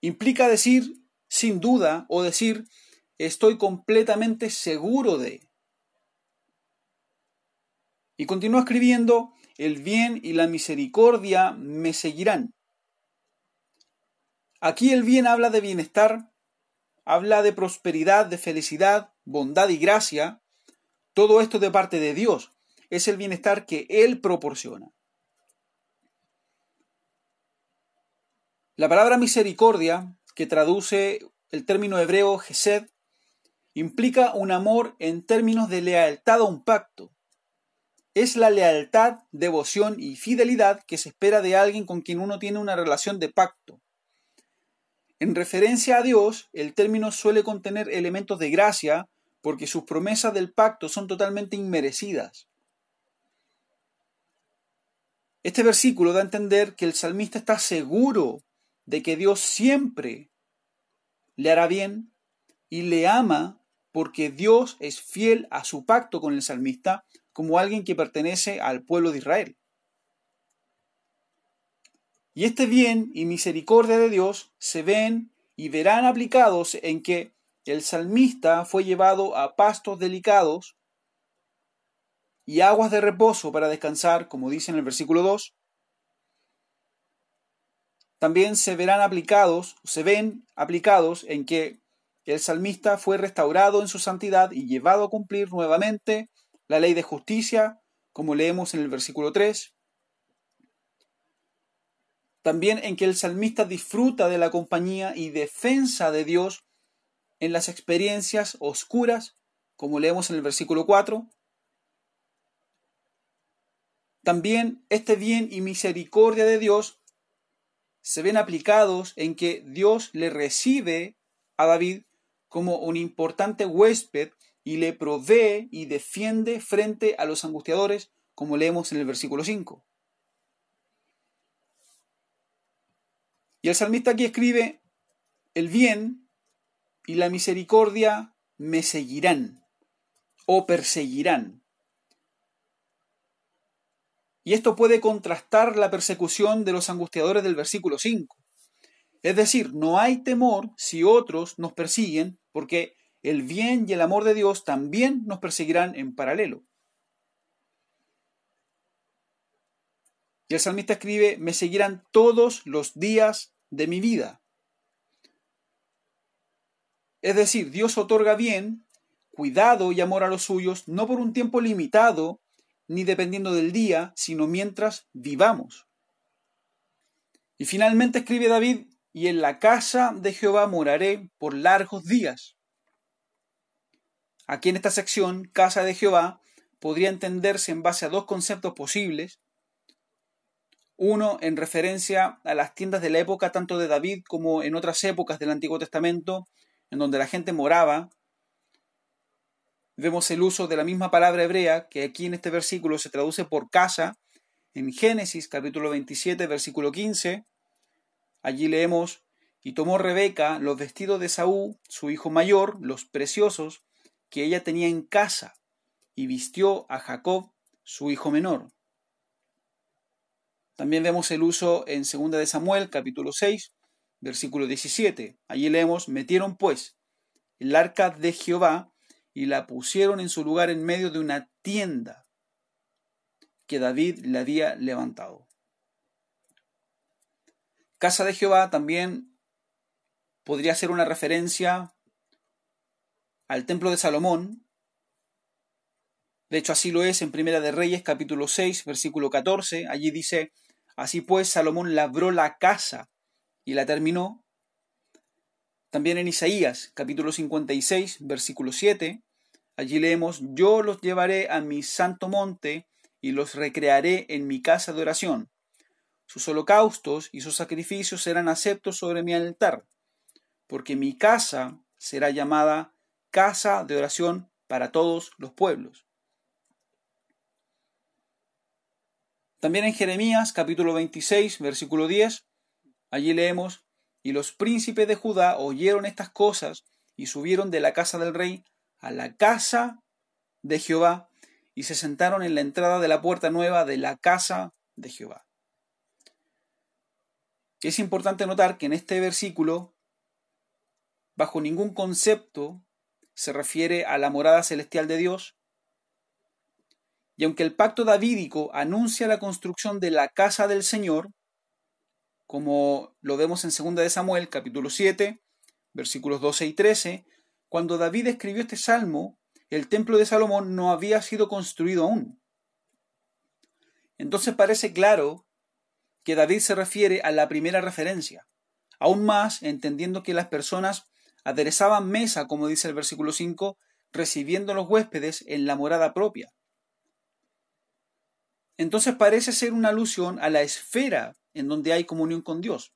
Implica decir sin duda o decir estoy completamente seguro de. Y continúa escribiendo, el bien y la misericordia me seguirán. Aquí el bien habla de bienestar, habla de prosperidad, de felicidad, bondad y gracia, todo esto de parte de Dios. Es el bienestar que Él proporciona. La palabra misericordia, que traduce el término hebreo gesed, implica un amor en términos de lealtad a un pacto. Es la lealtad, devoción y fidelidad que se espera de alguien con quien uno tiene una relación de pacto. En referencia a Dios, el término suele contener elementos de gracia, porque sus promesas del pacto son totalmente inmerecidas. Este versículo da a entender que el salmista está seguro de que Dios siempre le hará bien y le ama porque Dios es fiel a su pacto con el salmista como alguien que pertenece al pueblo de Israel. Y este bien y misericordia de Dios se ven y verán aplicados en que el salmista fue llevado a pastos delicados y aguas de reposo para descansar, como dice en el versículo 2. También se verán aplicados, se ven aplicados en que el salmista fue restaurado en su santidad y llevado a cumplir nuevamente la ley de justicia, como leemos en el versículo 3. También en que el salmista disfruta de la compañía y defensa de Dios en las experiencias oscuras, como leemos en el versículo 4. También este bien y misericordia de Dios se ven aplicados en que Dios le recibe a David como un importante huésped y le provee y defiende frente a los angustiadores, como leemos en el versículo 5. Y el salmista aquí escribe, el bien y la misericordia me seguirán o perseguirán. Y esto puede contrastar la persecución de los angustiadores del versículo 5. Es decir, no hay temor si otros nos persiguen, porque el bien y el amor de Dios también nos perseguirán en paralelo. Y el salmista escribe, me seguirán todos los días de mi vida. Es decir, Dios otorga bien, cuidado y amor a los suyos, no por un tiempo limitado, ni dependiendo del día, sino mientras vivamos. Y finalmente escribe David, y en la casa de Jehová moraré por largos días. Aquí en esta sección, casa de Jehová, podría entenderse en base a dos conceptos posibles. Uno en referencia a las tiendas de la época tanto de David como en otras épocas del Antiguo Testamento, en donde la gente moraba. Vemos el uso de la misma palabra hebrea que aquí en este versículo se traduce por casa. En Génesis capítulo 27 versículo 15, allí leemos, y tomó Rebeca los vestidos de Saúl, su hijo mayor, los preciosos, que ella tenía en casa, y vistió a Jacob, su hijo menor. También vemos el uso en 2 de Samuel capítulo 6, Versículo 17. Allí leemos, metieron pues el arca de Jehová y la pusieron en su lugar en medio de una tienda que David le había levantado. Casa de Jehová también podría ser una referencia al templo de Salomón. De hecho, así lo es en Primera de Reyes, capítulo 6, versículo 14. Allí dice, Así pues, Salomón labró la casa y la terminó. También en Isaías capítulo 56 versículo 7, allí leemos, yo los llevaré a mi santo monte y los recrearé en mi casa de oración. Sus holocaustos y sus sacrificios serán aceptos sobre mi altar, porque mi casa será llamada casa de oración para todos los pueblos. También en Jeremías capítulo 26 versículo 10 Allí leemos, y los príncipes de Judá oyeron estas cosas y subieron de la casa del rey a la casa de Jehová y se sentaron en la entrada de la puerta nueva de la casa de Jehová. Es importante notar que en este versículo, bajo ningún concepto, se refiere a la morada celestial de Dios, y aunque el pacto davídico anuncia la construcción de la casa del Señor, como lo vemos en 2 de Samuel, capítulo 7, versículos 12 y 13, cuando David escribió este salmo, el templo de Salomón no había sido construido aún. Entonces parece claro que David se refiere a la primera referencia, aún más entendiendo que las personas aderezaban mesa, como dice el versículo 5, recibiendo los huéspedes en la morada propia. Entonces parece ser una alusión a la esfera en donde hay comunión con Dios.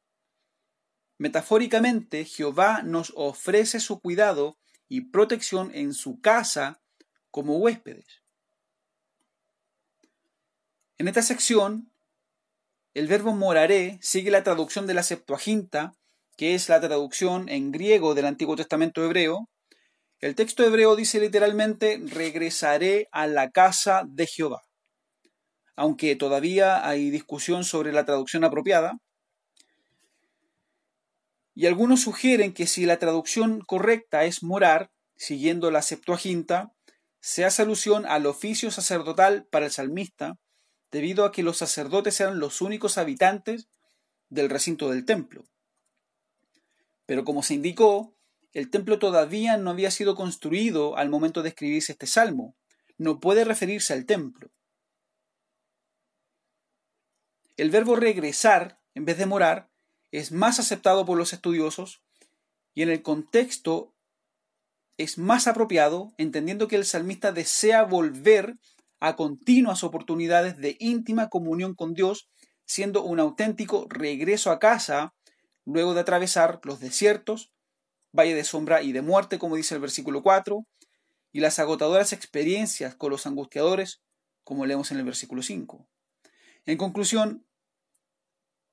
Metafóricamente, Jehová nos ofrece su cuidado y protección en su casa como huéspedes. En esta sección, el verbo moraré sigue la traducción de la Septuaginta, que es la traducción en griego del Antiguo Testamento hebreo. El texto hebreo dice literalmente, regresaré a la casa de Jehová aunque todavía hay discusión sobre la traducción apropiada. Y algunos sugieren que si la traducción correcta es morar, siguiendo la Septuaginta, se hace alusión al oficio sacerdotal para el salmista, debido a que los sacerdotes eran los únicos habitantes del recinto del templo. Pero como se indicó, el templo todavía no había sido construido al momento de escribirse este salmo. No puede referirse al templo. El verbo regresar, en vez de morar, es más aceptado por los estudiosos y en el contexto es más apropiado, entendiendo que el salmista desea volver a continuas oportunidades de íntima comunión con Dios, siendo un auténtico regreso a casa luego de atravesar los desiertos, valle de sombra y de muerte, como dice el versículo 4, y las agotadoras experiencias con los angustiadores, como leemos en el versículo 5. En conclusión,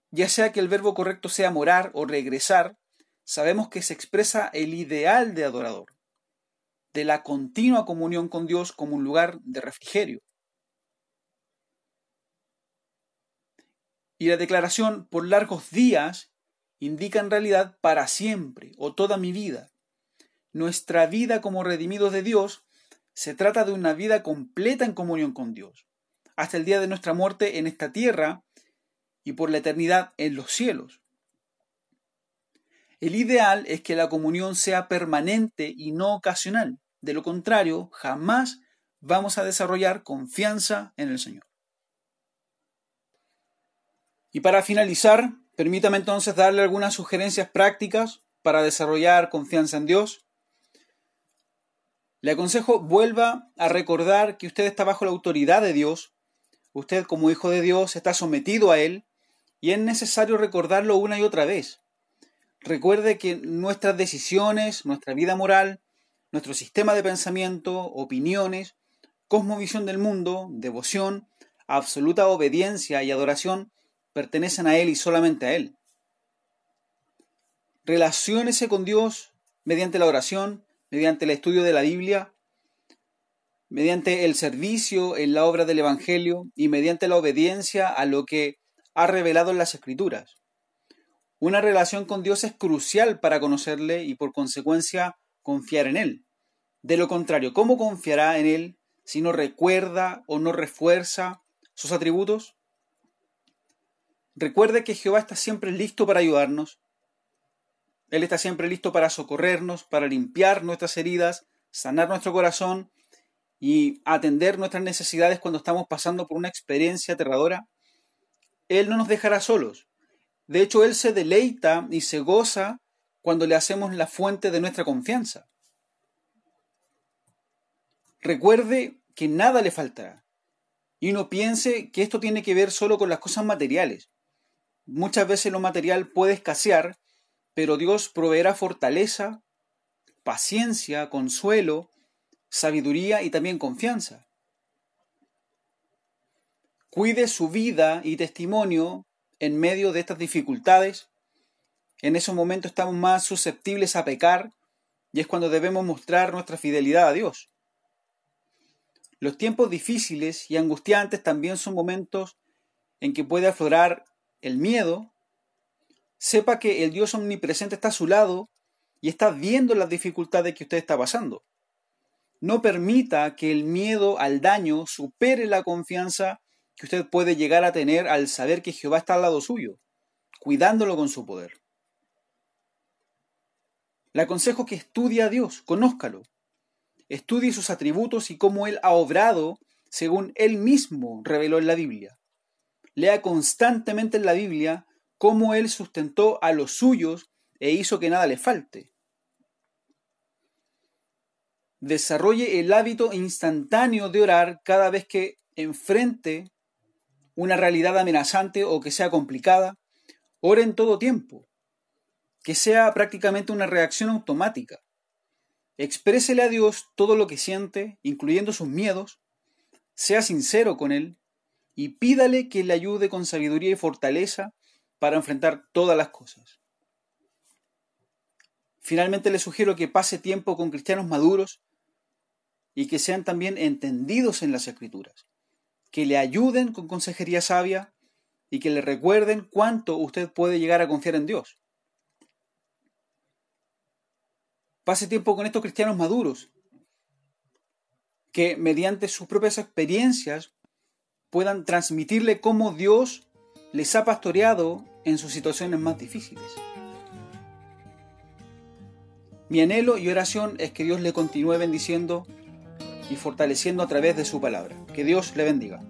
ya sea que el verbo correcto sea morar o regresar, sabemos que se expresa el ideal de adorador, de la continua comunión con Dios como un lugar de refrigerio. Y la declaración por largos días indica en realidad para siempre o toda mi vida. Nuestra vida como redimidos de Dios se trata de una vida completa en comunión con Dios, hasta el día de nuestra muerte en esta tierra y por la eternidad en los cielos. El ideal es que la comunión sea permanente y no ocasional. De lo contrario, jamás vamos a desarrollar confianza en el Señor. Y para finalizar, permítame entonces darle algunas sugerencias prácticas para desarrollar confianza en Dios. Le aconsejo vuelva a recordar que usted está bajo la autoridad de Dios, usted como hijo de Dios está sometido a Él y es necesario recordarlo una y otra vez. Recuerde que nuestras decisiones, nuestra vida moral, nuestro sistema de pensamiento, opiniones, cosmovisión del mundo, devoción, absoluta obediencia y adoración pertenecen a Él y solamente a Él. Relaciónese con Dios mediante la oración, mediante el estudio de la Biblia, mediante el servicio en la obra del Evangelio y mediante la obediencia a lo que ha revelado en las Escrituras. Una relación con Dios es crucial para conocerle y por consecuencia confiar en Él. De lo contrario, ¿cómo confiará en Él si no recuerda o no refuerza sus atributos? Recuerde que Jehová está siempre listo para ayudarnos. Él está siempre listo para socorrernos, para limpiar nuestras heridas, sanar nuestro corazón y atender nuestras necesidades cuando estamos pasando por una experiencia aterradora. Él no nos dejará solos. De hecho, Él se deleita y se goza cuando le hacemos la fuente de nuestra confianza. Recuerde que nada le faltará. Y no piense que esto tiene que ver solo con las cosas materiales. Muchas veces lo material puede escasear, pero Dios proveerá fortaleza, paciencia, consuelo, sabiduría y también confianza. Cuide su vida y testimonio en medio de estas dificultades. En esos momentos estamos más susceptibles a pecar y es cuando debemos mostrar nuestra fidelidad a Dios. Los tiempos difíciles y angustiantes también son momentos en que puede aflorar el miedo. Sepa que el Dios omnipresente está a su lado y está viendo las dificultades que usted está pasando. No permita que el miedo al daño supere la confianza que usted puede llegar a tener al saber que Jehová está al lado suyo, cuidándolo con su poder. Le aconsejo que estudie a Dios, conózcalo, Estudie sus atributos y cómo Él ha obrado según Él mismo reveló en la Biblia. Lea constantemente en la Biblia cómo Él sustentó a los suyos e hizo que nada le falte. Desarrolle el hábito instantáneo de orar cada vez que enfrente una realidad amenazante o que sea complicada. Ore en todo tiempo. Que sea prácticamente una reacción automática. Exprésele a Dios todo lo que siente, incluyendo sus miedos, sea sincero con Él y pídale que le ayude con sabiduría y fortaleza para enfrentar todas las cosas. Finalmente le sugiero que pase tiempo con cristianos maduros y que sean también entendidos en las escrituras, que le ayuden con consejería sabia y que le recuerden cuánto usted puede llegar a confiar en Dios. Pase tiempo con estos cristianos maduros, que mediante sus propias experiencias puedan transmitirle cómo Dios les ha pastoreado en sus situaciones más difíciles. Mi anhelo y oración es que Dios le continúe bendiciendo y fortaleciendo a través de su palabra. Que Dios le bendiga.